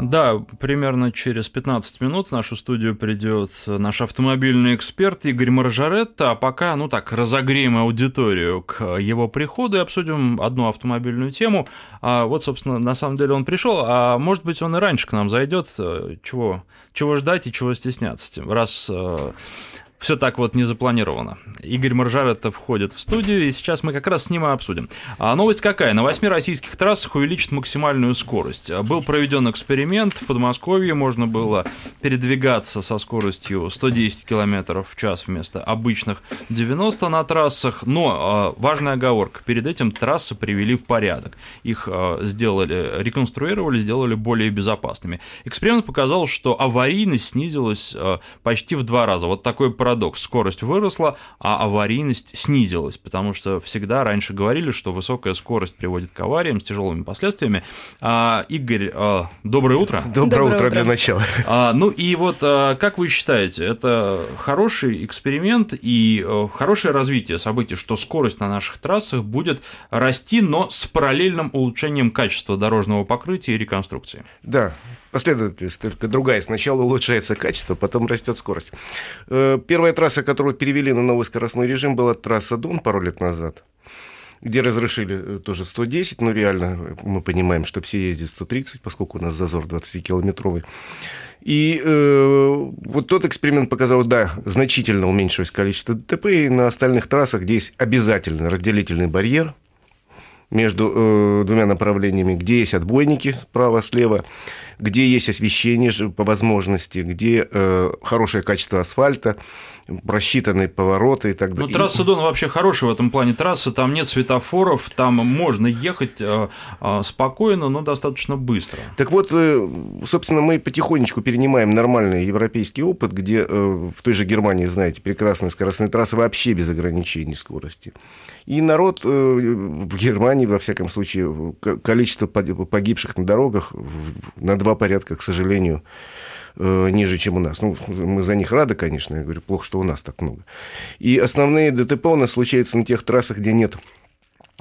Да, примерно через 15 минут в нашу студию придет наш автомобильный эксперт Игорь Маржаретта, а пока, ну так, разогреем аудиторию к его приходу и обсудим одну автомобильную тему. А вот, собственно, на самом деле он пришел, а может быть, он и раньше к нам зайдет. Чего, чего ждать и чего стесняться, раз э, все так вот не запланировано. Игорь Маржаретта входит в студию, и сейчас мы как раз с ним и обсудим. А новость какая? На восьми российских трассах увеличат максимальную скорость. Был проведен эксперимент, в Подмосковье можно было передвигаться со скоростью 110 км в час вместо обычных 90 на трассах, но а, важная оговорка, перед этим трассы привели в порядок. Их а, сделали, реконструировали, сделали более безопасными. Эксперимент показал, что аварийность снизилась а, почти в два раза. Вот такой парадокс. Скорость выросла, а аварийность снизилась, потому что всегда раньше говорили, что высокая скорость приводит к авариям с тяжелыми последствиями. А, Игорь, а, доброе утро. Доброе, доброе утро, утро для начала. А, ну и вот а, как вы считаете, это хороший эксперимент и а, хорошее развитие событий, что скорость на наших трассах будет расти, но с параллельным улучшением качества дорожного покрытия и реконструкции? Да, последовательность только другая. Сначала улучшается качество, потом растет скорость. Э, первая трасса, которую перевели на новый скоростной режим, была трасса Дон пару лет назад где разрешили э, тоже 110, но реально мы понимаем, что все ездят 130, поскольку у нас зазор 20-километровый. И э, вот тот эксперимент показал, да, значительно уменьшилось количество ДТП, и на остальных трассах, где есть обязательный разделительный барьер между э, двумя направлениями, где есть отбойники справа-слева, где есть освещение по возможности, где э, хорошее качество асфальта, просчитанные повороты и так далее. Ну, трасса Дон вообще хорошая в этом плане. Трасса, там нет светофоров, там можно ехать э, э, спокойно, но достаточно быстро. Так вот, э, собственно, мы потихонечку перенимаем нормальный европейский опыт, где в той же Германии, знаете, прекрасные скоростные трассы вообще без ограничений скорости. И народ в Германии, во всяком случае, количество погибших на дорогах на два порядка, к сожалению, ниже, чем у нас. Ну, мы за них рады, конечно, я говорю, плохо, что у нас так много. И основные ДТП у нас случаются на тех трассах, где нет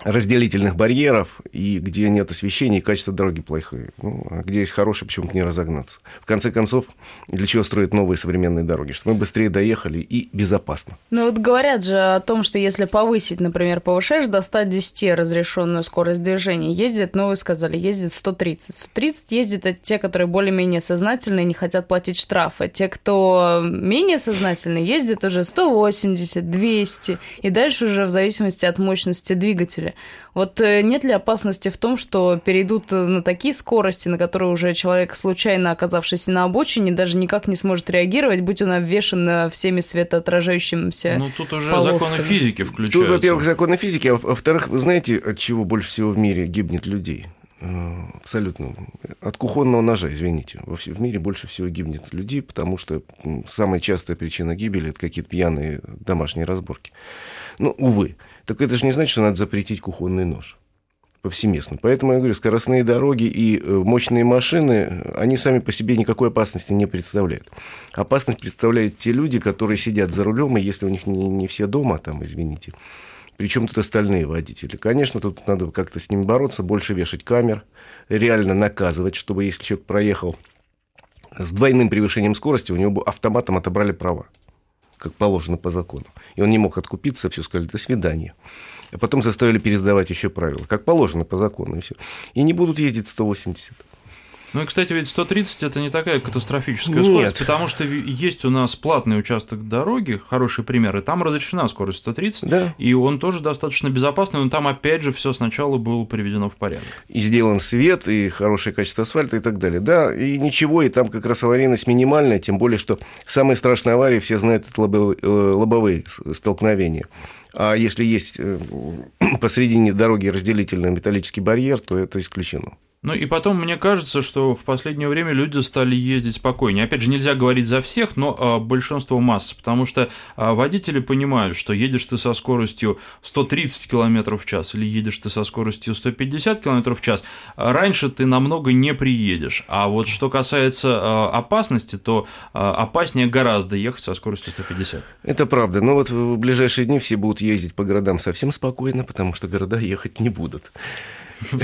разделительных барьеров, и где нет освещения, и качество дороги плохое. Ну, а где есть хорошее, почему-то не разогнаться. В конце концов, для чего строят новые современные дороги? Чтобы мы быстрее доехали и безопасно. Ну вот говорят же о том, что если повысить, например, повышаешь до 110 разрешенную скорость движения, ездят, ну вы сказали, ездят 130. 130 ездят это те, которые более-менее сознательные, не хотят платить штрафы. Те, кто менее сознательные, ездят уже 180, 200, и дальше уже в зависимости от мощности двигателя деле. Вот э, нет ли опасности в том, что перейдут э, на такие скорости, на которые уже человек, случайно оказавшийся на обочине, даже никак не сможет реагировать, будь он обвешен всеми светоотражающимися Ну, тут уже полосками. законы физики включаются. Тут, во-первых, законы физики, а во-вторых, вы знаете, от чего больше всего в мире гибнет людей? Э, абсолютно. От кухонного ножа, извините. Во в мире больше всего гибнет людей, потому что самая частая причина гибели – это какие-то пьяные домашние разборки. Ну, увы. Так это же не значит, что надо запретить кухонный нож повсеместно. Поэтому я говорю, скоростные дороги и э, мощные машины, они сами по себе никакой опасности не представляют. Опасность представляют те люди, которые сидят за рулем, и если у них не, не все дома, там, извините, причем тут остальные водители. Конечно, тут надо как-то с ними бороться, больше вешать камер, реально наказывать, чтобы если человек проехал с двойным превышением скорости, у него бы автоматом отобрали права как положено по закону. И он не мог откупиться, все сказали, до свидания. А потом заставили пересдавать еще правила, как положено по закону, и все. И не будут ездить 180. Ну и, кстати, ведь 130 это не такая катастрофическая Нет. скорость, потому что есть у нас платный участок дороги, хороший пример, и там разрешена скорость 130, да. и он тоже достаточно безопасный, но там опять же все сначала было приведено в порядок. И сделан свет, и хорошее качество асфальта и так далее. Да, и ничего, и там как раз аварийность минимальная, тем более, что самые страшные аварии, все знают, это лобовые, э, лобовые столкновения. А если есть э, посредине дороги разделительный металлический барьер, то это исключено. Ну и потом, мне кажется, что в последнее время люди стали ездить спокойнее. Опять же, нельзя говорить за всех, но э, большинство масс, потому что э, водители понимают, что едешь ты со скоростью 130 км в час или едешь ты со скоростью 150 км в час, раньше ты намного не приедешь. А вот что касается э, опасности, то э, опаснее гораздо ехать со скоростью 150. Это правда. Но вот в ближайшие дни все будут ездить по городам совсем спокойно, потому что города ехать не будут. Ну,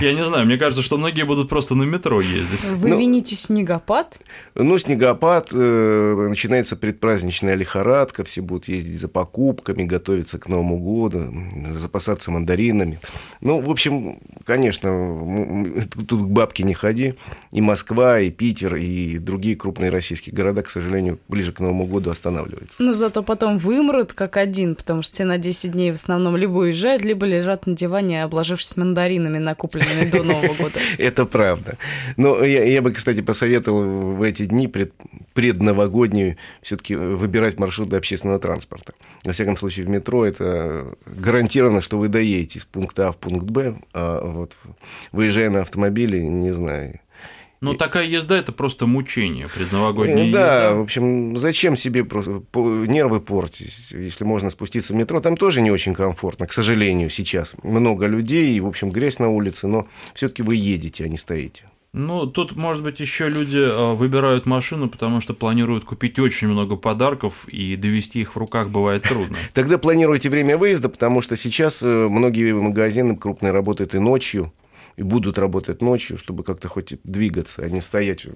я не знаю, мне кажется, что многие будут просто на метро ездить. Вы Ну, вините снегопад? Ну, снегопад, э, начинается предпраздничная лихорадка, все будут ездить за покупками, готовиться к Новому году, запасаться мандаринами. Ну, в общем, конечно, тут к бабке не ходи. И Москва, и Питер, и другие крупные российские города, к сожалению, ближе к Новому году останавливаются. Ну, зато потом вымрут как один, потому что все на 10 дней в основном либо уезжают, либо лежат на диване, обложившись мандаринами, накупленными до Нового года. Это правда. Но я, я бы, кстати, посоветовал в эти дни пред, предновогодние все-таки выбирать маршруты общественного транспорта. Во всяком случае, в метро это гарантированно, что вы доедете из пункта А в пункт Б, а вот выезжая на автомобиле, не знаю. Ну, такая езда – это просто мучение, предновогодняя Э, да, езда. в общем, зачем себе нервы портить, если можно спуститься в метро? Там тоже не очень комфортно, к сожалению, сейчас. Много людей, и, в общем, грязь на улице, но все-таки вы едете, а не стоите. Ну, тут, может быть, еще люди э, выбирают машину, потому что планируют купить очень много подарков, и довести их в руках бывает трудно. Тогда планируйте время выезда, потому что сейчас э, многие магазины крупные работают и ночью, и будут работать ночью, чтобы как-то хоть двигаться, а не стоять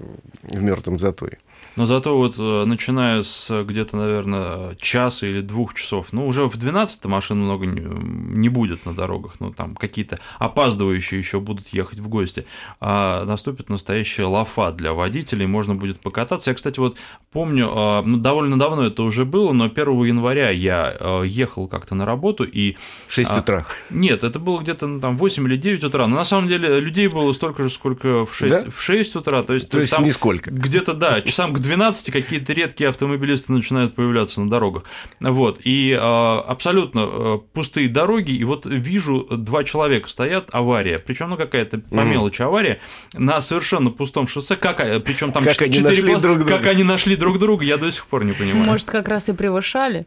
в мертвом заторе. Но зато вот э, начиная с где-то, наверное, часа или двух часов, ну, уже в 12 машин много не, будет на дорогах, ну, там какие-то опаздывающие еще будут ехать в гости, а наступит настоящая лафа для водителей, можно будет покататься. Я, кстати, вот помню, э, ну, довольно давно это уже было, но 1 января я э, ехал как-то на работу, и В 6 А, утра. Нет, это было где-то ну, там 8 или 9 утра. Но на самом деле людей было столько же, сколько в 6, Да? в 6 утра. То есть, То есть там нисколько. где-то, да, часам к 12 какие-то редкие автомобилисты начинают появляться на дорогах. Вот. И э, абсолютно э, пустые дороги. И вот вижу, два человека стоят, авария. Причем, ну, какая-то по мелочи авария на совершенно пустом шоссе. Какая? Причем там Как они четыре нашли пла- друг друга? Как они нашли друг друга, я до сих пор не понимаю. Может, как раз и превышали?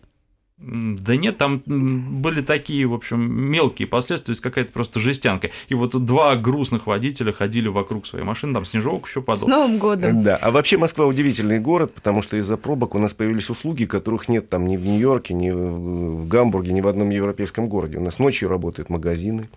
Да нет, там были такие, в общем, мелкие последствия, то есть какая-то просто жестянка. И вот два грустных водителя ходили вокруг своей машины, там снежок еще С падал. Новым годом! Да, а вообще Москва удивительный город, потому что из-за пробок у нас появились услуги, которых нет там ни в Нью-Йорке, ни в Гамбурге, ни в одном европейском городе. У нас ночью работают магазины,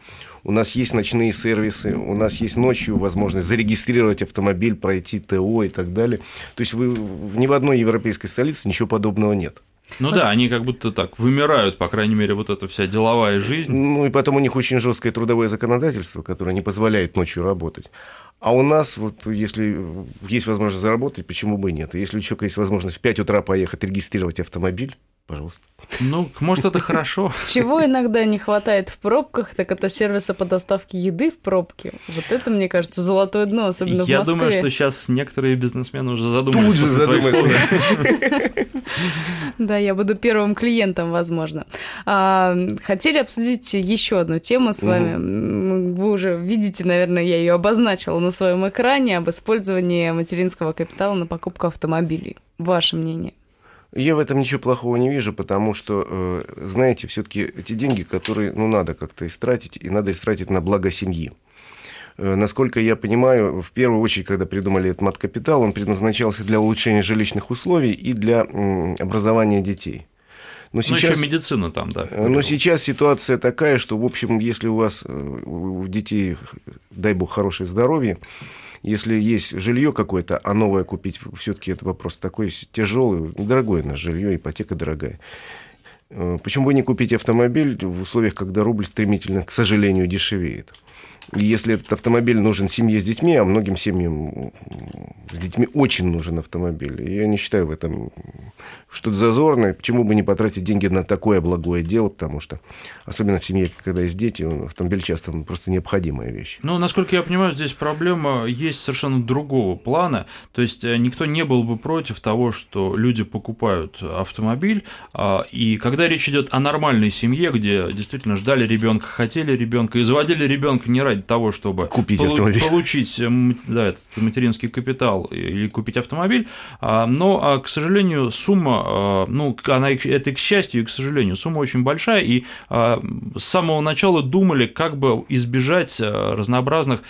у нас есть ночные сервисы, у нас есть ночью возможность зарегистрировать автомобиль, пройти ТО и так далее. То есть вы, ни в одной европейской столице ничего подобного нет. Ну да, они как будто так вымирают, по крайней мере, вот эта вся деловая жизнь. Ну и потом у них очень жесткое трудовое законодательство, которое не позволяет ночью работать. А у нас, вот, если есть возможность заработать, почему бы и нет? Если у человека есть возможность в 5 утра поехать регистрировать автомобиль, пожалуйста. Ну, может, это хорошо. Чего иногда не хватает в пробках, так это сервиса по доставке еды в пробке. Вот это, мне кажется, золотое дно, особенно в Я думаю, что сейчас некоторые бизнесмены уже задумались. Тут же слов. Да, я буду первым клиентом, возможно. А, хотели обсудить еще одну тему с вами. Вы уже видите, наверное, я ее обозначила на своем экране об использовании материнского капитала на покупку автомобилей. Ваше мнение? Я в этом ничего плохого не вижу, потому что, э, знаете, все-таки эти деньги, которые, ну, надо как-то истратить, и надо истратить на благо семьи. Э, Насколько я понимаю, в первую очередь, когда придумали этот мат-капитал, он предназначался для улучшения жилищных условий и для образования детей. Но Ну, еще медицина там, да. Э, Но сейчас ситуация такая, что, в общем, если у вас э, у детей, дай бог, хорошее здоровье, если есть жилье какое-то, а новое купить, все-таки это вопрос такой тяжелый, дорогое наше жилье, ипотека дорогая. Э, Почему бы не купить автомобиль в условиях, когда рубль стремительно, к сожалению, дешевеет? Если этот автомобиль нужен семье с детьми, а многим семьям с детьми очень нужен автомобиль, я не считаю в этом что-то зазорное, почему бы не потратить деньги на такое благое дело, потому что, особенно в семье, когда есть дети, автомобиль часто просто необходимая вещь. Ну, насколько я понимаю, здесь проблема есть совершенно другого плана. То есть э, никто не был бы против того, что люди покупают автомобиль, а, и когда речь идет о нормальной семье, где действительно ждали ребенка, хотели ребенка и заводили ребенка не ради того, чтобы Купить полу- автомобиль. получить э, да, этот материнский капитал, капитал или купить автомобиль, а, но, а, к сожалению, сумма, ну, она, это к счастью и к сожалению, сумма очень большая, и с самого начала думали, как бы избежать разнообразных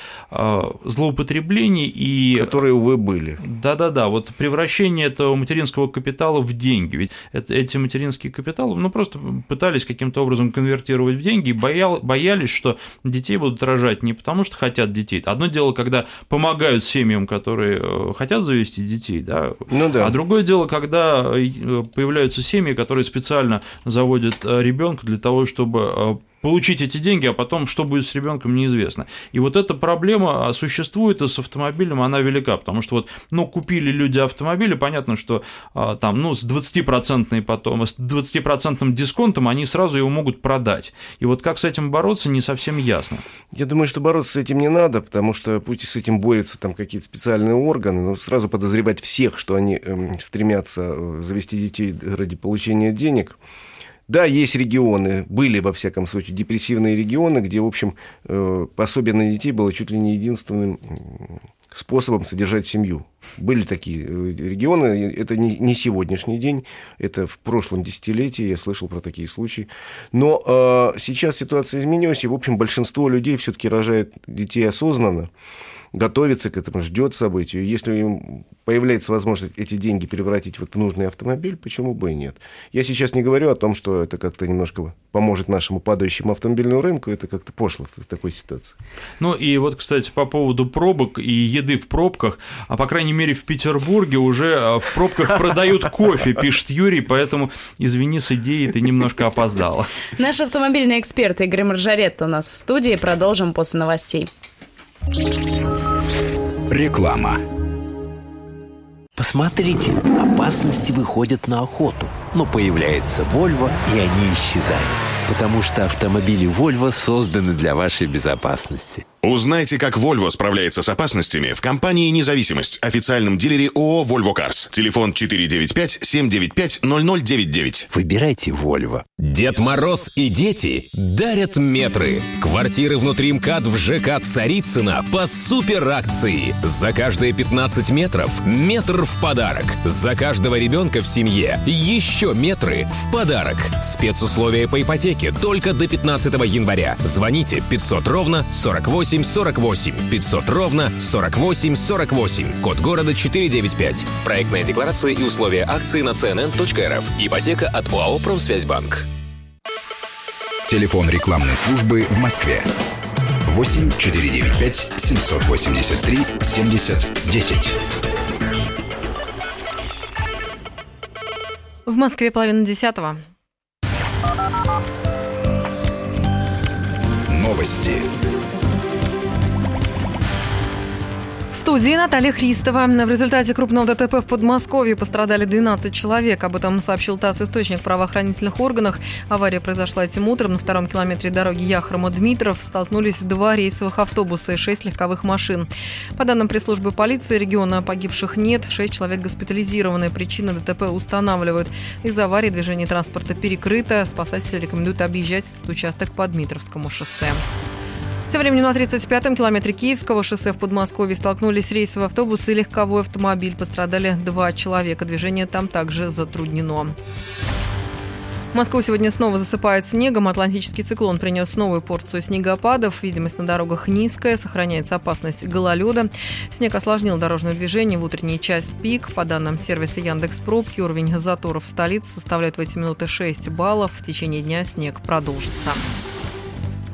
злоупотреблений и... Которые, увы, были. Да-да-да, вот превращение этого материнского капитала в деньги, ведь эти материнские капиталы, ну, просто пытались каким-то образом конвертировать в деньги и боял, боялись, что детей будут рожать не потому, что хотят детей. Одно дело, когда помогают семьям, которые э, хотят завести детей, да, ну, да. а другое дело, когда э, появляются семьи, которые специально заводят э, ребенка для того, чтобы получить эти деньги, а потом что будет с ребенком неизвестно. И вот эта проблема существует, и с автомобилем она велика, потому что вот, ну, купили люди автомобили, понятно, что а, там, ну, с 20% потом, с 20% дисконтом они сразу его могут продать. И вот как с этим бороться, не совсем ясно. Я думаю, что бороться с этим не надо, потому что пусть с этим борются там какие-то специальные органы, но сразу подозревать всех, что они эм, стремятся э, завести детей ради получения денег – да, есть регионы, были, во всяком случае, депрессивные регионы, где, в общем, э, пособие на детей было чуть ли не единственным способом содержать семью. Были такие э, регионы, это не сегодняшний день, это в прошлом десятилетии, я слышал про такие случаи. Но э, сейчас ситуация изменилась, и, в общем, большинство людей все-таки рожает детей осознанно готовится к этому, ждет событию. Если им появляется возможность эти деньги превратить вот в нужный автомобиль, почему бы и нет? Я сейчас не говорю о том, что это как-то немножко поможет нашему падающему автомобильному рынку, это как-то пошло в такой ситуации. Ну и вот, кстати, по поводу пробок и еды в пробках, а по крайней мере в Петербурге уже а, в пробках продают кофе, пишет Юрий, поэтому извини с идеей, ты немножко опоздала. Наш автомобильный эксперт Игорь Маржаретто у нас в студии, продолжим после новостей. Реклама. Посмотрите, опасности выходят на охоту, но появляется Вольво, и они исчезают. Потому что автомобили Volvo созданы для вашей безопасности. Узнайте, как Volvo справляется с опасностями в компании «Независимость», официальном дилере ООО «Volvo Cars». Телефон 495-795-0099. Выбирайте Volvo. Дед Мороз и дети дарят метры. Квартиры внутри МКАД в ЖК Царицына по супер акции. За каждые 15 метров метр в подарок. За каждого ребенка в семье еще метры в подарок. Спецусловия по ипотеке только до 15 января. Звоните 500 ровно 48 48 48 500 ровно 48 48. Код города 495. Проектная декларация и условия акции на cnn.rf. Ипотека от ОАО «Промсвязьбанк». Телефон рекламной службы в Москве. 8 495 783 70 10. В Москве половина десятого. Новости студии Наталья Христова. В результате крупного ДТП в Подмосковье пострадали 12 человек. Об этом сообщил ТАСС источник правоохранительных органах. Авария произошла этим утром. На втором километре дороги Яхрома-Дмитров столкнулись два рейсовых автобуса и шесть легковых машин. По данным пресс-службы полиции, региона погибших нет. Шесть человек госпитализированы. Причины ДТП устанавливают. Из-за аварии движение транспорта перекрыто. Спасатели рекомендуют объезжать этот участок по Дмитровскому шоссе. Тем временем на 35-м километре Киевского шоссе в Подмосковье столкнулись рейсовый автобус и легковой автомобиль. Пострадали два человека. Движение там также затруднено. Москву сегодня снова засыпает снегом. Атлантический циклон принес новую порцию снегопадов. Видимость на дорогах низкая, сохраняется опасность гололеда. Снег осложнил дорожное движение в утренний час пик. По данным сервиса Яндекс Пробки, уровень заторов в столице составляет в эти минуты 6 баллов. В течение дня снег продолжится.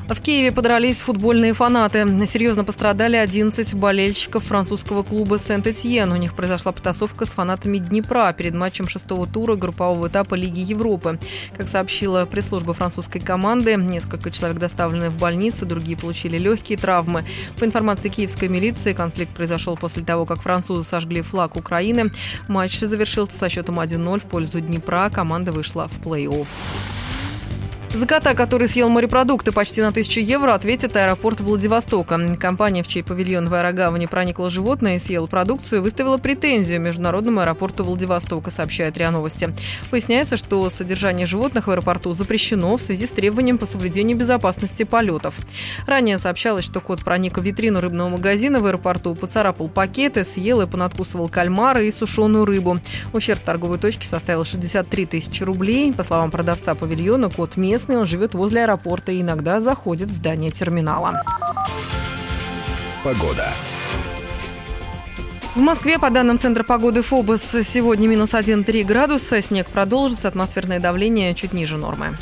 В Киеве подрались футбольные фанаты. Серьезно пострадали 11 болельщиков французского клуба Сент-Этьен. У них произошла потасовка с фанатами Днепра перед матчем шестого тура группового этапа Лиги Европы. Как сообщила пресс-служба французской команды, несколько человек доставлены в больницу, другие получили легкие травмы. По информации киевской милиции, конфликт произошел после того, как французы сожгли флаг Украины. Матч завершился со счетом 1-0 в пользу Днепра. Команда вышла в плей-офф. За кота, который съел морепродукты почти на тысячу евро, ответит аэропорт Владивостока. Компания, в чей павильон в аэрогавани проникло животное и съела продукцию, выставила претензию Международному аэропорту Владивостока, сообщает РИА Новости. Поясняется, что содержание животных в аэропорту запрещено в связи с требованием по соблюдению безопасности полетов. Ранее сообщалось, что кот проник в витрину рыбного магазина в аэропорту, поцарапал пакеты, съел и понадкусывал кальмары и сушеную рыбу. Ущерб торговой точки составил 63 тысячи рублей. По словам продавца павильона, кот местный местный, он живет возле аэропорта и иногда заходит в здание терминала. Погода. В Москве, по данным Центра погоды ФОБОС, сегодня минус 1,3 градуса. Снег продолжится, атмосферное давление чуть ниже нормы.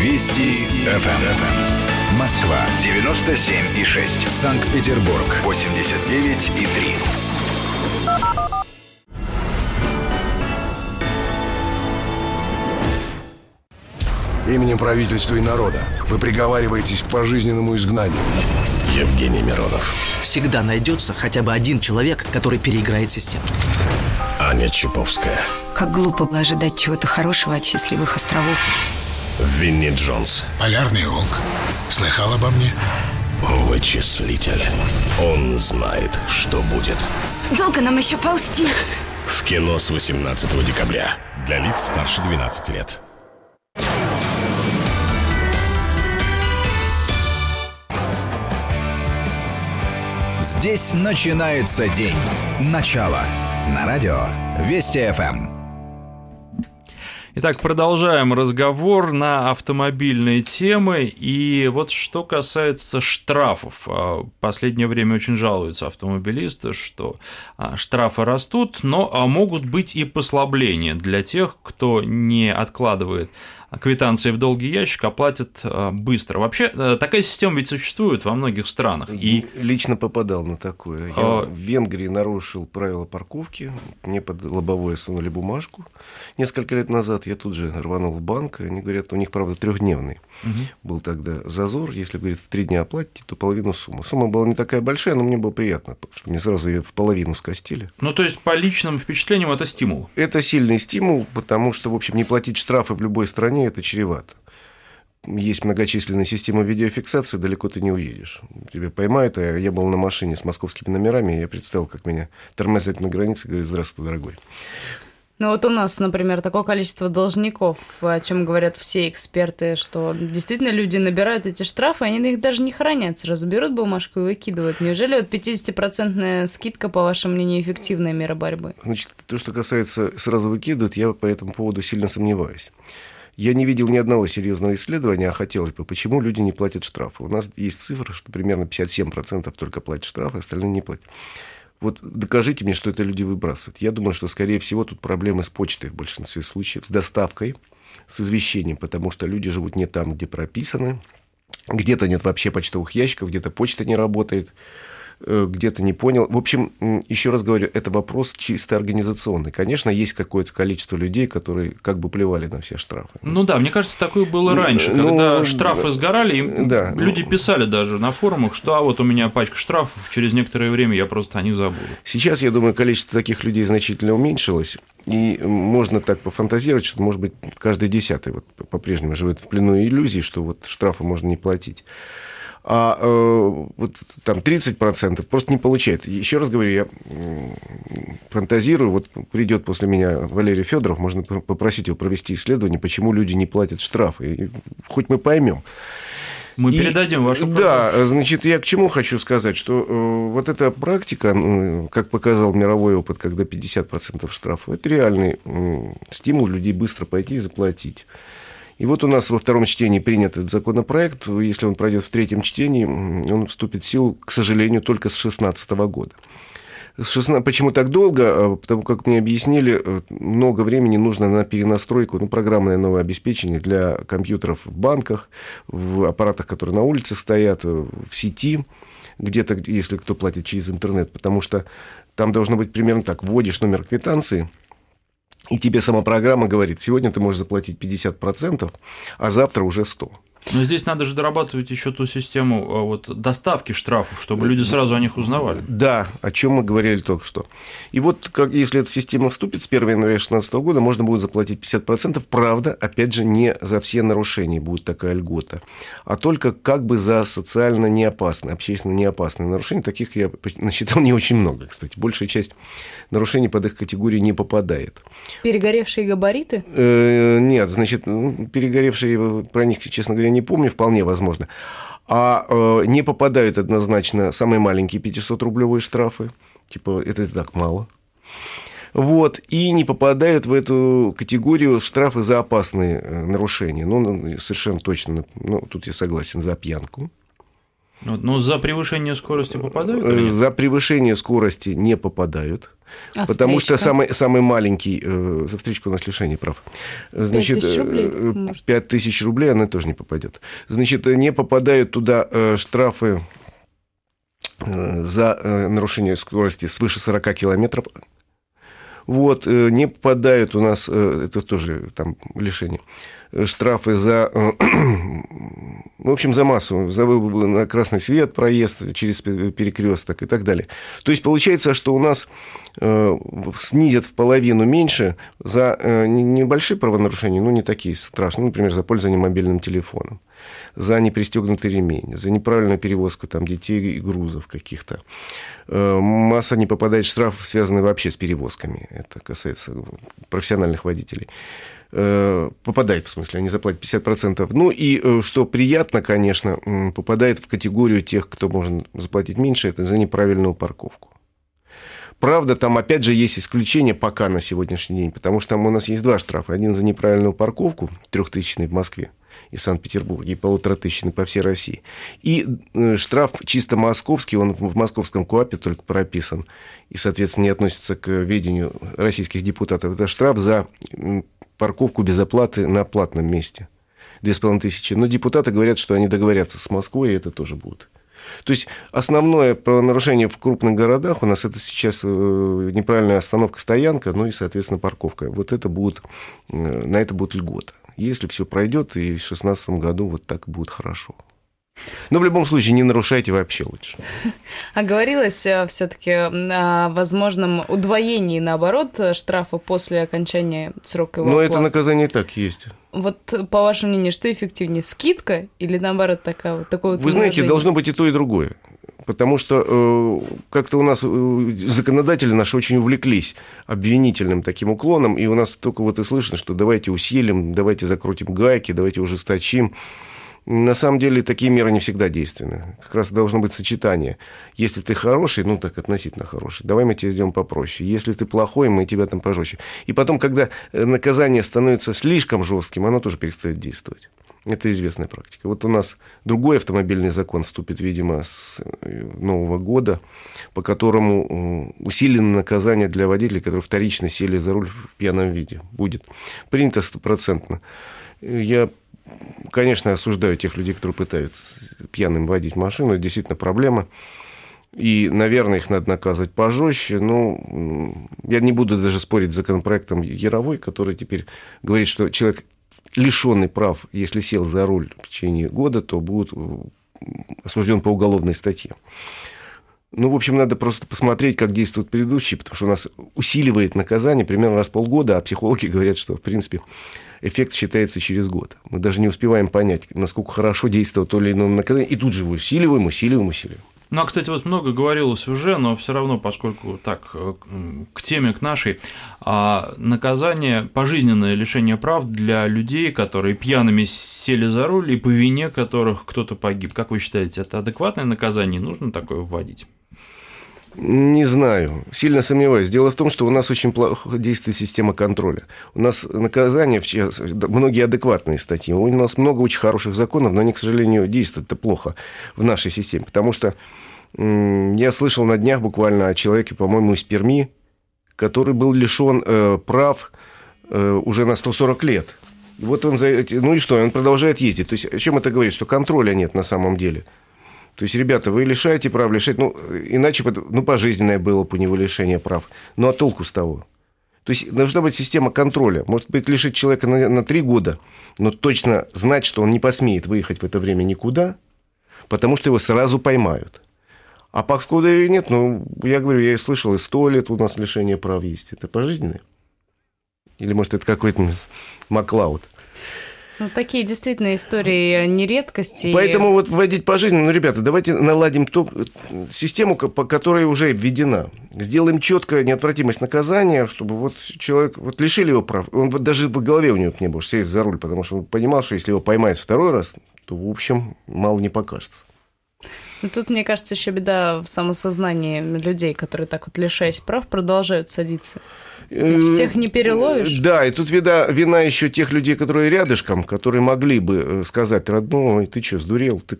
Вести, Вести. ФМ. Эм. Москва 97,6. Санкт-Петербург 89,3. Именем правительства и народа вы приговариваетесь к пожизненному изгнанию. Евгений Миронов. Всегда найдется хотя бы один человек, который переиграет систему. Аня Чаповская. Как глупо было ожидать чего-то хорошего от счастливых островов. Винни Джонс. Полярный волк. Слыхал обо мне? Вычислитель. Он знает, что будет. Долго нам еще ползти? В кино с 18 декабря. Для лиц старше 12 лет. Здесь начинается день. Начало. На радио Вести ФМ. Итак, продолжаем разговор на автомобильные темы. И вот что касается штрафов. А, последнее время очень жалуются автомобилисты, что а, штрафы растут, но а, могут быть и послабления для тех, кто не откладывает квитанции в долгий ящик оплатят э, быстро. Вообще, э, такая система ведь существует во многих странах. И... Лично попадал на такое. Я а... в Венгрии нарушил правила парковки, мне под лобовое сунули бумажку. Несколько лет назад я тут же рванул в банк, и они говорят, у них, правда, трехдневный угу. был тогда зазор. Если, говорит, в три дня оплатите, то половину суммы. Сумма была не такая большая, но мне было приятно, что мне сразу ее в половину скостили. Ну, то есть, по личным впечатлениям это стимул? Это сильный стимул, потому что, в общем, не платить штрафы в любой стране это чревато. Есть многочисленные системы видеофиксации, далеко ты не уедешь. Тебя поймают, а я был на машине с московскими номерами, и я представил, как меня тормозят на границе, говорит, здравствуй, дорогой. Ну вот у нас, например, такое количество должников, о чем говорят все эксперты, что действительно люди набирают эти штрафы, они их даже не хранят, сразу берут бумажку и выкидывают. Неужели вот 50% скидка, по вашему мнению, эффективная мера борьбы? Значит, то, что касается сразу выкидывают, я по этому поводу сильно сомневаюсь. Я не видел ни одного серьезного исследования, а хотелось бы, почему люди не платят штрафы. У нас есть цифра, что примерно 57% только платят штрафы, остальные не платят. Вот докажите мне, что это люди выбрасывают. Я думаю, что, скорее всего, тут проблемы с почтой в большинстве случаев, с доставкой, с извещением, потому что люди живут не там, где прописаны, где-то нет вообще почтовых ящиков, где-то почта не работает. Э, где-то не понял. В общем, еще раз говорю, это вопрос чисто организационный. Конечно, есть какое-то количество людей, которые как бы плевали на все штрафы. Ну да, мне кажется, такое было ну, раньше, ну, когда штрафы сгорали, и да, люди ну, писали даже на форумах, что а вот у меня пачка штрафов, через некоторое время я просто о них забуду. Сейчас, я думаю, количество таких людей значительно уменьшилось. И можно так пофантазировать, что, может быть, каждый десятый вот по-прежнему живет в плену иллюзий, что вот штрафы можно не платить а э, вот там 30% просто не получает. Еще раз говорю, я фантазирую, вот придет после меня Валерий Федоров, можно попросить его провести исследование, почему люди не платят штрафы, и хоть мы поймем. Мы и, передадим вашу Да, значит, я к чему хочу сказать, что э, вот эта практика, э, как показал мировой опыт, когда 50% штрафов, это реальный э, стимул людей быстро пойти и заплатить. И вот у нас во втором чтении принят этот законопроект. Если он пройдет в третьем чтении, он вступит в силу, к сожалению, только с 2016 года. 16... Почему так долго? А, потому как мне объяснили, э, много времени нужно на перенастройку, ну, программное новое обеспечение для компьютеров в банках, в аппаратах, которые на улицах стоят, э, в сети, где-то, если кто платит через интернет, потому что там должно быть примерно так, вводишь номер квитанции – и тебе сама программа говорит, сегодня ты можешь заплатить 50%, а завтра уже 100%. Но здесь надо же дорабатывать еще ту систему а, вот, доставки штрафов, чтобы люди сразу о них узнавали. Да, о чем мы говорили только что. И вот как, если эта система вступит с 1 января 2016 года, можно будет заплатить 50%. Правда, опять же, не за все нарушения будет такая льгота, а только как бы за социально неопасные, общественно неопасные нарушения. Таких я насчитал не очень много, кстати. Большая часть нарушений под их категорию не попадает. Перегоревшие габариты? Э, нет, значит, ну, перегоревшие, про них, честно говоря, не помню, вполне возможно. А э, не попадают однозначно самые маленькие 500-рублевые штрафы. Типа, это так мало. Вот, и не попадают в эту категорию штрафы за опасные э, нарушения. Ну, совершенно точно, ну, тут я согласен, за пьянку. Но за превышение скорости попадают? Или нет? За превышение скорости не попадают. А потому встречка? что самый, самый маленький, э, за встречку у нас лишение прав. Значит, 5 тысяч рублей, 5 тысяч рублей она тоже не попадет. Значит, не попадают туда э, штрафы э, за э, нарушение скорости свыше 40 километров. Вот, э, не попадают у нас, э, это тоже там лишение, штрафы за, э, в общем, за массу, за на красный свет проезд через перекресток и так далее. То есть получается, что у нас э, снизят в половину меньше за э, небольшие правонарушения, ну, не такие страшные, ну, например, за пользование мобильным телефоном за непристегнутый ремень, за неправильную перевозку там, детей и грузов каких-то. Масса не попадает штрафов, связанные вообще с перевозками. Это касается профессиональных водителей. Э, попадает, в смысле, они заплатят 50%. Ну и, э, что приятно, конечно, попадает в категорию тех, кто может заплатить меньше, это за неправильную парковку. Правда, там опять же есть исключение пока на сегодняшний день, потому что там у нас есть два штрафа. Один за неправильную парковку, трехтысячный в Москве и Санкт-Петербурге, и полуторатысячный по всей России. И э, штраф чисто московский, он в московском КОАПе только прописан, и, соответственно, не относится к ведению российских депутатов. Это штраф за парковку без оплаты на платном месте. Две с половиной тысячи. Но депутаты говорят, что они договорятся с Москвой, и это тоже будет. То есть основное правонарушение в крупных городах у нас это сейчас э, неправильная остановка, стоянка, ну и, соответственно, парковка. Вот это будет, э, на это будет льгота. Если все пройдет, и в 2016 году вот так будет хорошо. Но в любом случае не нарушайте вообще лучше. А говорилось э, все-таки о возможном удвоении, наоборот, штрафа после окончания срока его Но оплаты. это наказание и так есть. Вот по вашему мнению, что эффективнее, скидка или наоборот такая вот такое вот Вы знаете, должно быть и то, и другое. Потому что э, как-то у нас э, законодатели наши очень увлеклись обвинительным таким уклоном, и у нас только вот и слышно, что давайте усилим, давайте закрутим гайки, давайте ужесточим. На самом деле такие меры не всегда действенны. Как раз должно быть сочетание. Если ты хороший, ну так относительно хороший, давай мы тебе сделаем попроще. Если ты плохой, мы тебя там пожестче. И потом, когда э, наказание становится слишком жестким, оно тоже перестает действовать. Это известная практика. Вот у нас другой автомобильный закон вступит, видимо, с э, Нового года, по которому э, усиленное наказание для водителей, которые вторично сели за руль в пьяном виде. Будет. Принято стопроцентно. Я конечно, осуждаю тех людей, которые пытаются пьяным водить машину. Это действительно проблема. И, наверное, их надо наказывать пожестче. Но я не буду даже спорить с законопроектом Яровой, который теперь говорит, что человек, лишенный прав, если сел за руль в течение года, то будет осужден по уголовной статье. Ну, в общем, надо просто посмотреть, как действуют предыдущие, потому что у нас усиливает наказание примерно раз в полгода, а психологи говорят, что, в принципе, эффект считается через год. Мы даже не успеваем понять, насколько хорошо действовало то или иное наказание, и тут же усиливаем, усиливаем, усиливаем. Ну, а, кстати, вот много говорилось уже, но все равно, поскольку так, э, к теме, к нашей, а, наказание, пожизненное лишение прав для людей, которые пьяными сели за руль и по вине которых кто-то погиб. Как вы считаете, это адекватное наказание? Нужно такое вводить? Не знаю, сильно сомневаюсь. Дело в том, что у нас очень плохо действует система контроля. У нас наказания, многие адекватные статьи. У нас много очень хороших законов, но они, к сожалению, действуют это плохо в нашей системе. Потому что я слышал на днях буквально о человеке, по-моему, из Перми, который был лишен э, прав э, уже на 140 лет. И вот он за эти... Ну и что, он продолжает ездить. То есть о чем это говорит? Что контроля нет на самом деле. То есть, ребята, вы лишаете прав, лишаете, ну, иначе, ну, пожизненное было бы у него лишение прав. Ну, а толку с того? То есть должна быть система контроля. Может быть, лишить человека на, на 3 года, но точно знать, что он не посмеет выехать в это время никуда, потому что его сразу поймают. А поскольку нет, ну, я говорю, я слышал, и 100 лет у нас лишение прав есть. Это пожизненное? Или, может, это какой-то Маклауд? Ну, такие действительно истории не редкости. Поэтому вот вводить пожизненно, ну, ребята, давайте наладим ту систему, по которой уже введена. Сделаем четко неотвратимость наказания, чтобы вот человек, вот лишили его прав, он вот даже в голове у него не было сесть за руль, потому что он понимал, что если его поймают второй раз, то, в общем, мало не покажется. Ну, тут, мне кажется, еще беда в самосознании людей, которые так вот лишаясь прав, продолжают садиться. Э, всех не переловишь. Да, и тут вина, вина еще тех людей, которые рядышком, которые могли бы э, сказать, родной, ты что, сдурел? Ты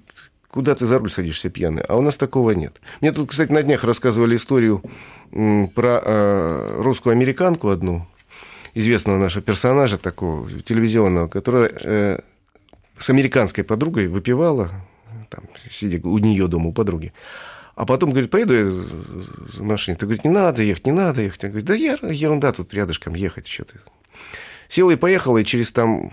куда ты за руль садишься пьяный? А у нас такого нет. Мне тут, кстати, на днях рассказывали историю про э, русскую американку одну, известного нашего персонажа такого телевизионного, которая э, с американской подругой выпивала, там, сидя у нее дома у подруги. А потом говорит, поеду я в машине. Ты говорит, не надо ехать, не надо ехать. Я говорю, да ерунда тут рядышком ехать, что ты. Села и поехала, и через там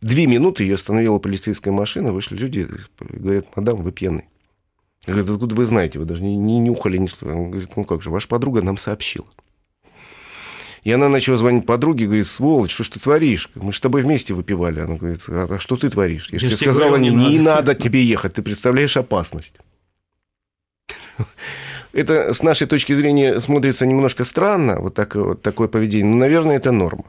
две минуты ее остановила полицейская машина, вышли люди, говорят, мадам, вы пьяный. Я говорю, откуда вы знаете, вы даже не, не нюхали, не... Он говорит, ну как же, ваша подруга нам сообщила. И она начала звонить подруге, говорит, сволочь, что ж ты творишь? Мы же с тобой вместе выпивали. Она говорит, а, а что ты творишь? Я же тебе сказала, не, не надо тебе ехать, ты представляешь опасность. Это с нашей точки зрения смотрится немножко странно, вот, так, вот такое поведение, но, наверное, это норма.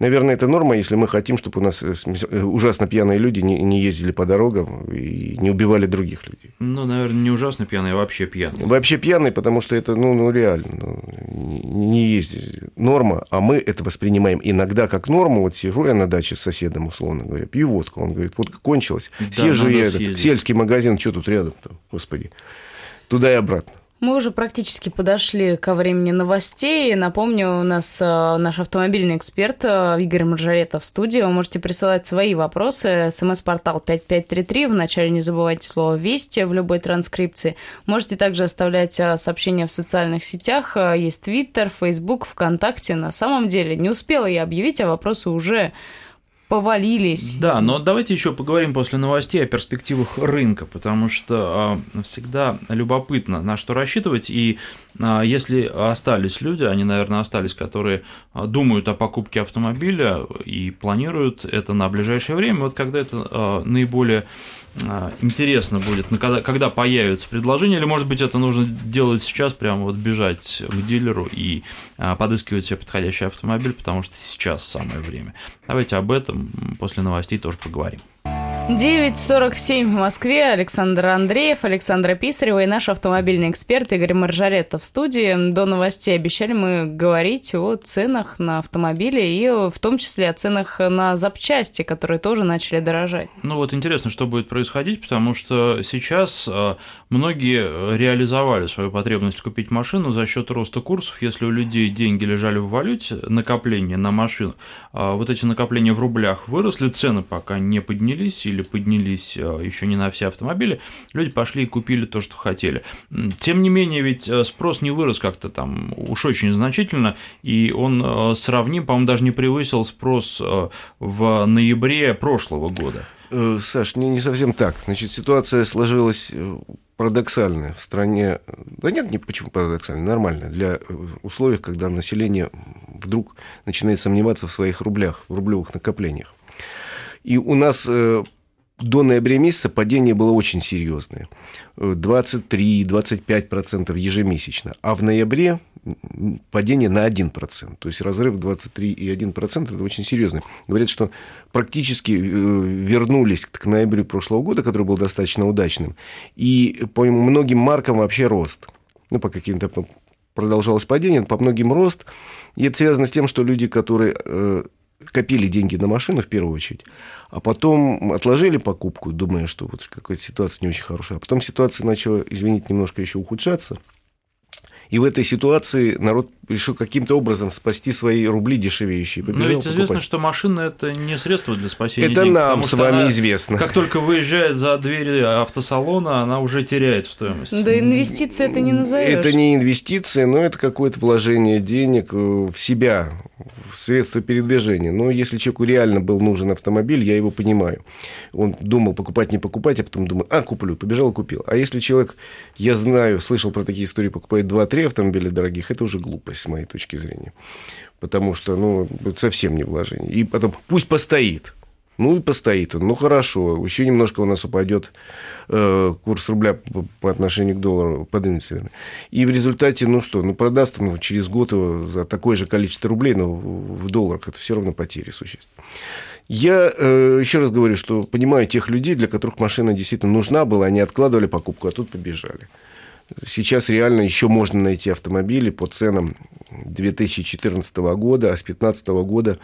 Наверное, это норма, если мы хотим, чтобы у нас э, э, ужасно пьяные люди не, ездили по дорогам и не убивали других людей. Ну, наверное, не ужасно пьяные, а вообще пьяные. Вообще пьяные, потому что это, ну, ну реально, ну, не есть норма, а мы это воспринимаем иногда как норму. Вот сижу я на даче с соседом, условно говоря, пью водку. Он говорит, водка кончилась. Да, Съезжу я в сельский магазин, что тут рядом там, господи туда и обратно. Мы уже практически подошли ко времени новостей. Напомню, у нас э, наш автомобильный эксперт э, Игорь Маржарета в студии. Вы можете присылать свои вопросы. СМС-портал 5533. Вначале не забывайте слово «Вести» в любой транскрипции. Можете также оставлять э, сообщения в социальных сетях. Есть Твиттер, Фейсбук, ВКонтакте. На самом деле не успела я объявить, а вопросы уже повалились. Да, но давайте еще поговорим после новостей о перспективах рынка, потому что э, всегда любопытно, на что рассчитывать. И э, если остались люди, они, наверное, остались, которые думают о покупке автомобиля и планируют это на ближайшее время, вот когда это наиболее а, интересно будет, когда, когда появится предложение, или, может быть, это нужно делать сейчас, прямо вот бежать к дилеру и а, подыскивать себе подходящий автомобиль, потому что сейчас самое время. Давайте об этом после новостей тоже поговорим. 9.47 в Москве. Александр Андреев, Александра Писарева и наш автомобильный эксперт Игорь Маржаретта в студии. До новостей обещали мы говорить о ценах на автомобили и в том числе о ценах на запчасти, которые тоже начали дорожать. Ну вот интересно, что будет происходить, потому что сейчас а, многие реализовали свою потребность купить машину за счет роста курсов. Если у людей деньги лежали в валюте, накопления на машину, а, вот эти накопления в рублях выросли, цены пока не поднялись или поднялись э, еще не на все автомобили, люди пошли и купили то, что хотели. Тем не менее, ведь э, спрос не вырос как-то там уж очень значительно, и он э, сравним, по-моему, даже не превысил спрос в ноябре прошлого года. Саш, не, не совсем так. Значит, ситуация сложилась парадоксальная в стране. Да нет, не почему парадоксальная, нормально. Для условий, когда население вдруг начинает сомневаться в своих рублях, в рублевых накоплениях. И у нас до ноября месяца падение было очень серьезное. 23-25% ежемесячно. А в ноябре падение на 1%. То есть разрыв 23,1% это очень серьезно. Говорят, что практически э, вернулись к ноябрю прошлого года, который был достаточно удачным. И по многим маркам вообще рост. Ну, по каким-то продолжалось падение, по многим рост. И это связано с тем, что люди, которые э, копили деньги на машину в первую очередь, а потом отложили покупку, думая, что вот какая-то ситуация не очень хорошая. А потом ситуация начала, извините, немножко еще ухудшаться. И в этой ситуации народ решил каким-то образом спасти свои рубли дешевеющие. Но ведь известно, покупать. что машина – это не средство для спасения Это денег, нам с вами она, известно. Как только выезжает за двери автосалона, она уже теряет в стоимости. Да инвестиции это не назовешь. Это не инвестиция, но это какое-то вложение денег в себя, в средства передвижения. Но если человеку реально был нужен автомобиль, я его понимаю. Он думал, покупать, не покупать, а потом думал, а, куплю, побежал и купил. А если человек, я знаю, слышал про такие истории, покупает 2-3 автомобиля дорогих, это уже глупость с моей точки зрения. Потому что, ну, совсем не вложение. И потом, пусть постоит. Ну и постоит он. Ну хорошо, еще немножко у нас упадет э, курс рубля по, по отношению к доллару, поднимется, верно. И в результате, ну что, ну продаст он через год его за такое же количество рублей, но в, долларах это все равно потери существенные. Я э, еще раз говорю, что понимаю тех людей, для которых машина действительно нужна была, они откладывали покупку, а тут побежали. Сейчас реально еще можно найти автомобили по ценам 2014 года, а с 2015 года,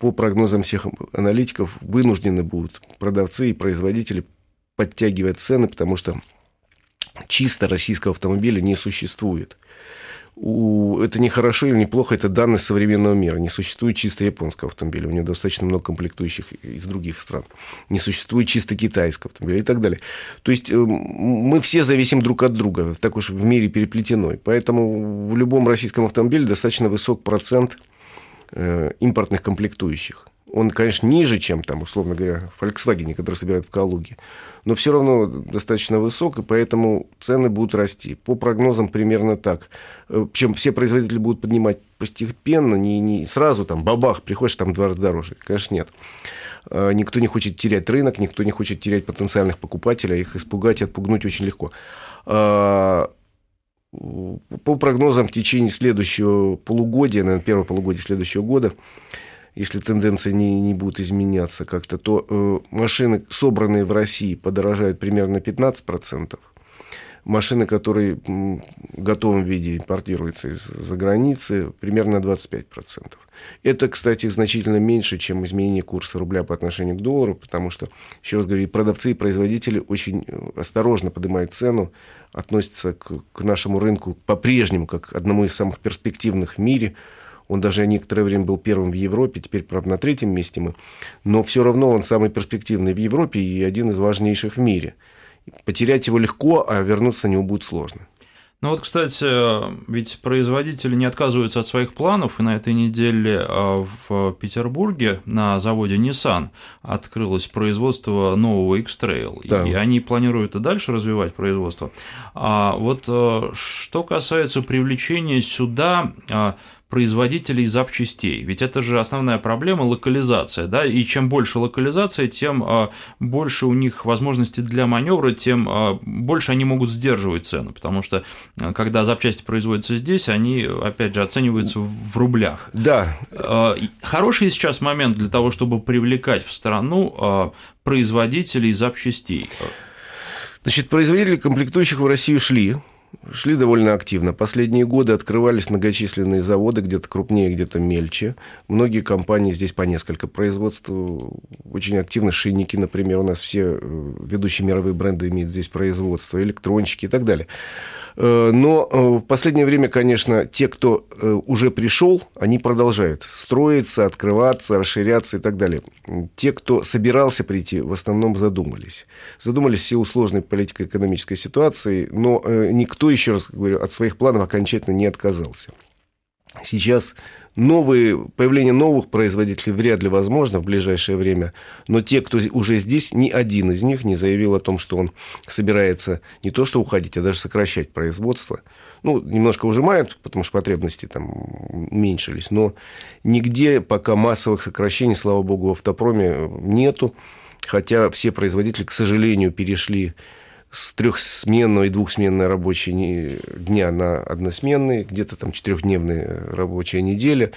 по прогнозам всех аналитиков, вынуждены будут продавцы и производители подтягивать цены, потому что чисто российского автомобиля не существует у... это не хорошо или не плохо, это данность современного мира. Не существует чисто японского автомобиля, у него достаточно много комплектующих из других стран. Не существует чисто китайского автомобиля и так далее. То есть э, мы все зависим друг от друга, так уж в мире переплетено. Поэтому в любом российском автомобиле достаточно высок процент импортных комплектующих. Он, конечно, ниже, чем, там, условно говоря, в Volkswagen, который собирают в Калуге но все равно достаточно высок, и поэтому цены будут расти. По прогнозам примерно так. Э, Причем все производители будут поднимать постепенно, не, не сразу там бабах, приходишь там два раза дороже. Конечно, нет. Э, никто не хочет терять рынок, никто не хочет терять потенциальных покупателей, а их испугать и отпугнуть очень легко. По прогнозам в течение следующего полугодия, наверное, первого полугодия следующего года, если тенденция не, не будет изменяться как-то, то э, машины, собранные в России, подорожают примерно на 15%. Машины, которые в готовом виде импортируются из-за границы, примерно на 25%. Это, кстати, значительно меньше, чем изменение курса рубля по отношению к доллару, потому что, еще раз говорю, продавцы и производители очень э, осторожно поднимают цену, относятся к, к нашему рынку по-прежнему как к одному из самых перспективных в мире – он даже некоторое время был первым в Европе, теперь, правда, на третьем месте мы. Но все равно он самый перспективный в Европе и один из важнейших в мире. Потерять его легко, а вернуться на него будет сложно. Ну вот, кстати, ведь производители не отказываются от своих планов, и на этой неделе а, в Петербурге на заводе Nissan открылось производство нового X-Trail, да. и они планируют и дальше развивать производство. А вот э, что касается привлечения сюда а, производителей запчастей. Ведь это же основная проблема локализация, да, и чем больше локализация, тем а, больше у них возможностей для маневра, тем а, больше они могут сдерживать цену, потому что а, когда запчасти производятся здесь, они, опять же, оцениваются в рублях. Да. Хороший сейчас момент для того, чтобы привлекать в страну производителей запчастей. Значит, производители комплектующих в Россию шли, шли довольно активно. Последние годы открывались многочисленные заводы, где-то крупнее, где-то мельче. Многие компании здесь по несколько производств. Очень активно шинники, например, у нас все э, ведущие мировые бренды имеют здесь производство, электрончики и так далее. Э, но э, в последнее время, конечно, те, кто уже пришел, они продолжают строиться, открываться, расширяться и так далее. Те, кто собирался прийти, в основном задумались. Задумались в силу сложной политико-экономической ситуации, но никто, еще раз говорю, от своих планов окончательно не отказался. Сейчас новые, появление новых производителей вряд ли возможно в ближайшее время, но те, кто уже здесь, ни один из них не заявил о том, что он собирается не то что уходить, а даже сокращать производство. Ну, немножко ужимают, потому что потребности там уменьшились, но нигде пока массовых сокращений, слава богу, в автопроме нету, хотя все производители, к сожалению, перешли с трехсменного и двухсменной рабочей дня на односменные, где-то там четырехдневная рабочая неделя,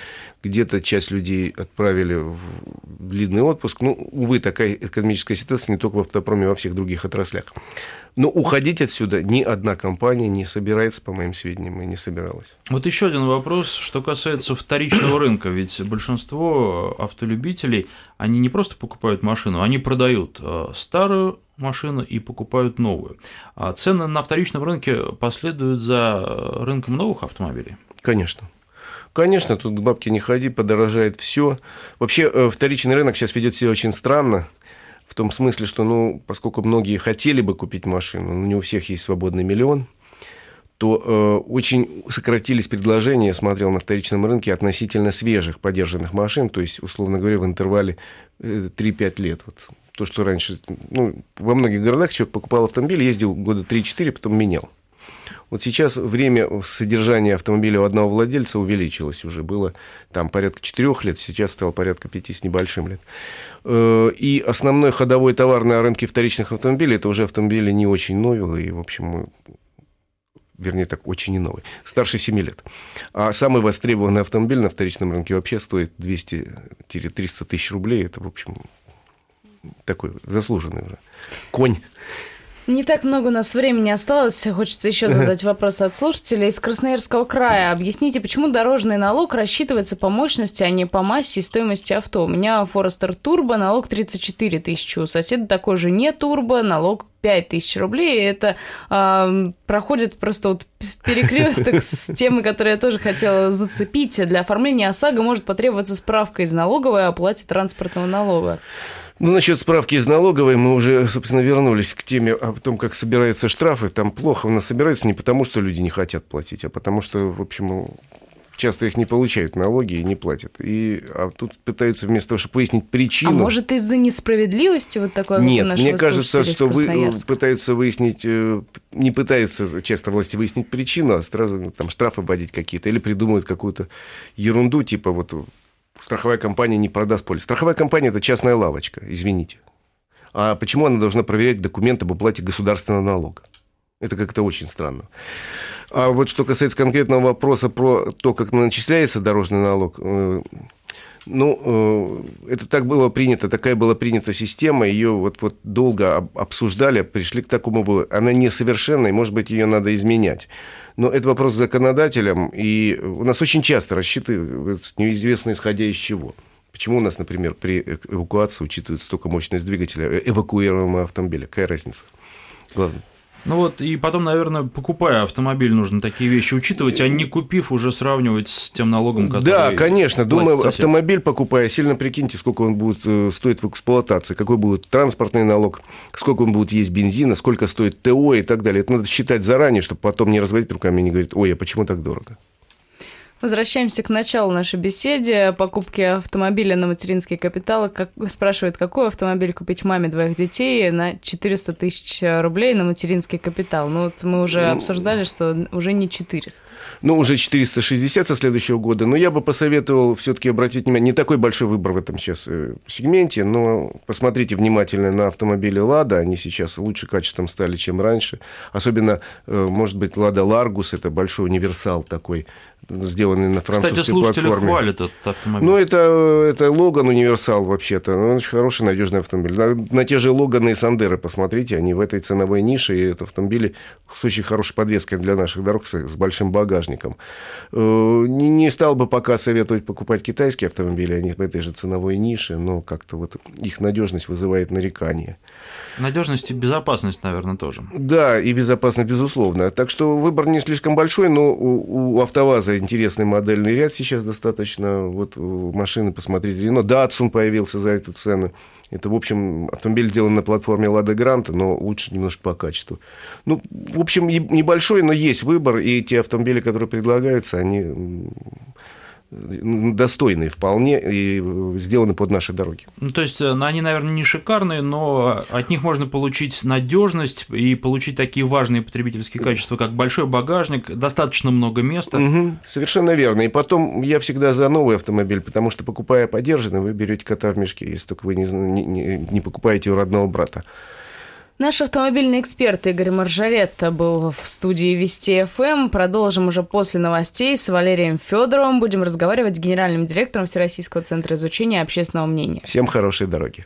где-то часть людей отправили в длинный отпуск. Ну, увы, такая экономическая ситуация не только в автопроме, а во всех других отраслях. Но уходить отсюда ни одна компания не собирается, по моим сведениям, и не собиралась. Вот еще один вопрос, что касается вторичного рынка. Ведь большинство автолюбителей, они не просто покупают машину, они продают э, старую машину и покупают новую. А цены на вторичном рынке последуют за рынком новых автомобилей? Конечно. Конечно, тут к бабке не ходи, подорожает все. Вообще, э, вторичный рынок сейчас ведет себя очень странно. В том смысле, что, ну, поскольку многие хотели бы купить машину, но не у всех есть свободный миллион, то э, очень сократились предложения, я смотрел на вторичном рынке, относительно свежих подержанных машин, то есть, условно говоря, в интервале э, 3-5 лет. Вот то, что раньше, ну, во многих городах человек покупал автомобиль, ездил года 3-4, потом менял. Вот сейчас время содержания автомобиля у одного владельца увеличилось уже. Было там порядка 4 лет, сейчас стало порядка 5 с небольшим лет. Э, и основной ходовой товар на рынке вторичных автомобилей – это уже автомобили не очень новые, и, в общем, вернее так, очень не новый, старше 7 лет. А самый востребованный автомобиль на вторичном рынке вообще стоит 200-300 тысяч рублей. Это, в общем, такой заслуженный уже конь не так много у нас времени осталось. Хочется еще задать вопрос от слушателей из Красноярского края. Объясните, почему дорожный налог рассчитывается по мощности, а не по массе и стоимости авто? У меня Форестер Турбо, налог 34 тысячи. У соседа такой же не Турбо, налог 5 тысяч рублей. И это э, проходит просто вот перекресток с темой, которую я тоже хотела зацепить. Для оформления ОСАГО может потребоваться справка из налоговой о оплате транспортного налога. Ну, насчет справки из налоговой мы уже, собственно, вернулись к теме о том, как собираются штрафы. Там плохо у нас собираются не потому, что люди не хотят платить, а потому что, в общем, часто их не получают налоги и не платят. И, а тут пытаются вместо того, чтобы выяснить причину... А может, из-за несправедливости вот такое Нет, вот мне кажется, что вы пытаются выяснить... Э, не пытаются часто власти выяснить причину, а сразу ну, там штрафы вводить какие-то. Или придумывают какую-то ерунду, типа вот страховая компания не продаст полис. Страховая компания – это частная лавочка, извините. А почему она должна проверять документы об уплате государственного налога? Это как-то очень странно. А вот что касается конкретного вопроса про то, как начисляется дорожный налог, э, ну, э, это так было принято, такая была принята система, ее вот, вот долго обсуждали, пришли к такому выводу. Она несовершенна, и, может быть, ее надо изменять. Но это вопрос законодателям, и у нас очень часто рассчитывают неизвестно исходя из чего. Почему у нас, например, при эвакуации учитывается только мощность двигателя э, эвакуируемого автомобиля? Какая разница? Главное. Ну вот, и потом, наверное, покупая автомобиль, нужно такие вещи учитывать, а не купив, уже сравнивать с тем налогом, который... Да, конечно. Думаю, сосед. автомобиль покупая, сильно прикиньте, сколько он будет э, стоить в эксплуатации, какой будет транспортный налог, сколько он будет есть бензина, сколько стоит ТО и так далее. Это надо считать заранее, чтобы потом не разводить руками и не говорить, ой, а почему так дорого? Возвращаемся к началу нашей беседы. Покупки автомобиля на материнский капитал. Как, спрашивает, какой автомобиль купить маме двоих детей на 400 тысяч рублей на материнский капитал? Ну, вот мы уже ну, обсуждали, что уже не 400. Ну, уже 460 со следующего года. Но я бы посоветовал все-таки обратить внимание, не такой большой выбор в этом сейчас э, сегменте, но посмотрите внимательно на автомобили «Лада». Они сейчас лучше качеством стали, чем раньше. Особенно, э, может быть, «Лада Ларгус» – это большой универсал такой, сделанный на французской Кстати, слушатели платформе. хвалят этот автомобиль. Ну, это, это Логан Универсал вообще-то. Ну, очень хороший, надежный автомобиль. На, на те же Логаны и Сандеры посмотрите, они в этой ценовой нише, и это автомобили с очень хорошей подвеской для наших дорог, с, с большим багажником. Э, не, не стал бы пока советовать покупать китайские автомобили, они в этой же ценовой нише, но как-то вот их надежность вызывает нарекания. Надежность и безопасность, наверное, тоже. Да, и безопасность, безусловно. Так что выбор не слишком большой, но у, у АвтоВАЗа интересный модельный ряд сейчас достаточно. Вот машины, посмотрите, Рено. Датсун появился за эту цену. Это, в общем, автомобиль сделан на платформе Лада Гранта, но лучше немножко по качеству. Ну, в общем, небольшой, но есть выбор, и те автомобили, которые предлагаются, они достойные вполне и сделаны под наши дороги. Ну, то есть э, они, наверное, не шикарные, но от них можно получить надежность и получить такие важные потребительские качества, как большой багажник, достаточно много места. Угу, совершенно верно. И потом я всегда за новый автомобиль, потому что покупая подержанный, вы берете кота в мешке, если только вы не, не, не покупаете у родного брата. Наш автомобильный эксперт Игорь Маржаретта был в студии Вести ФМ. Продолжим уже после новостей с Валерием Федоровым. Будем разговаривать с генеральным директором Всероссийского центра изучения общественного мнения. Всем хорошей дороги.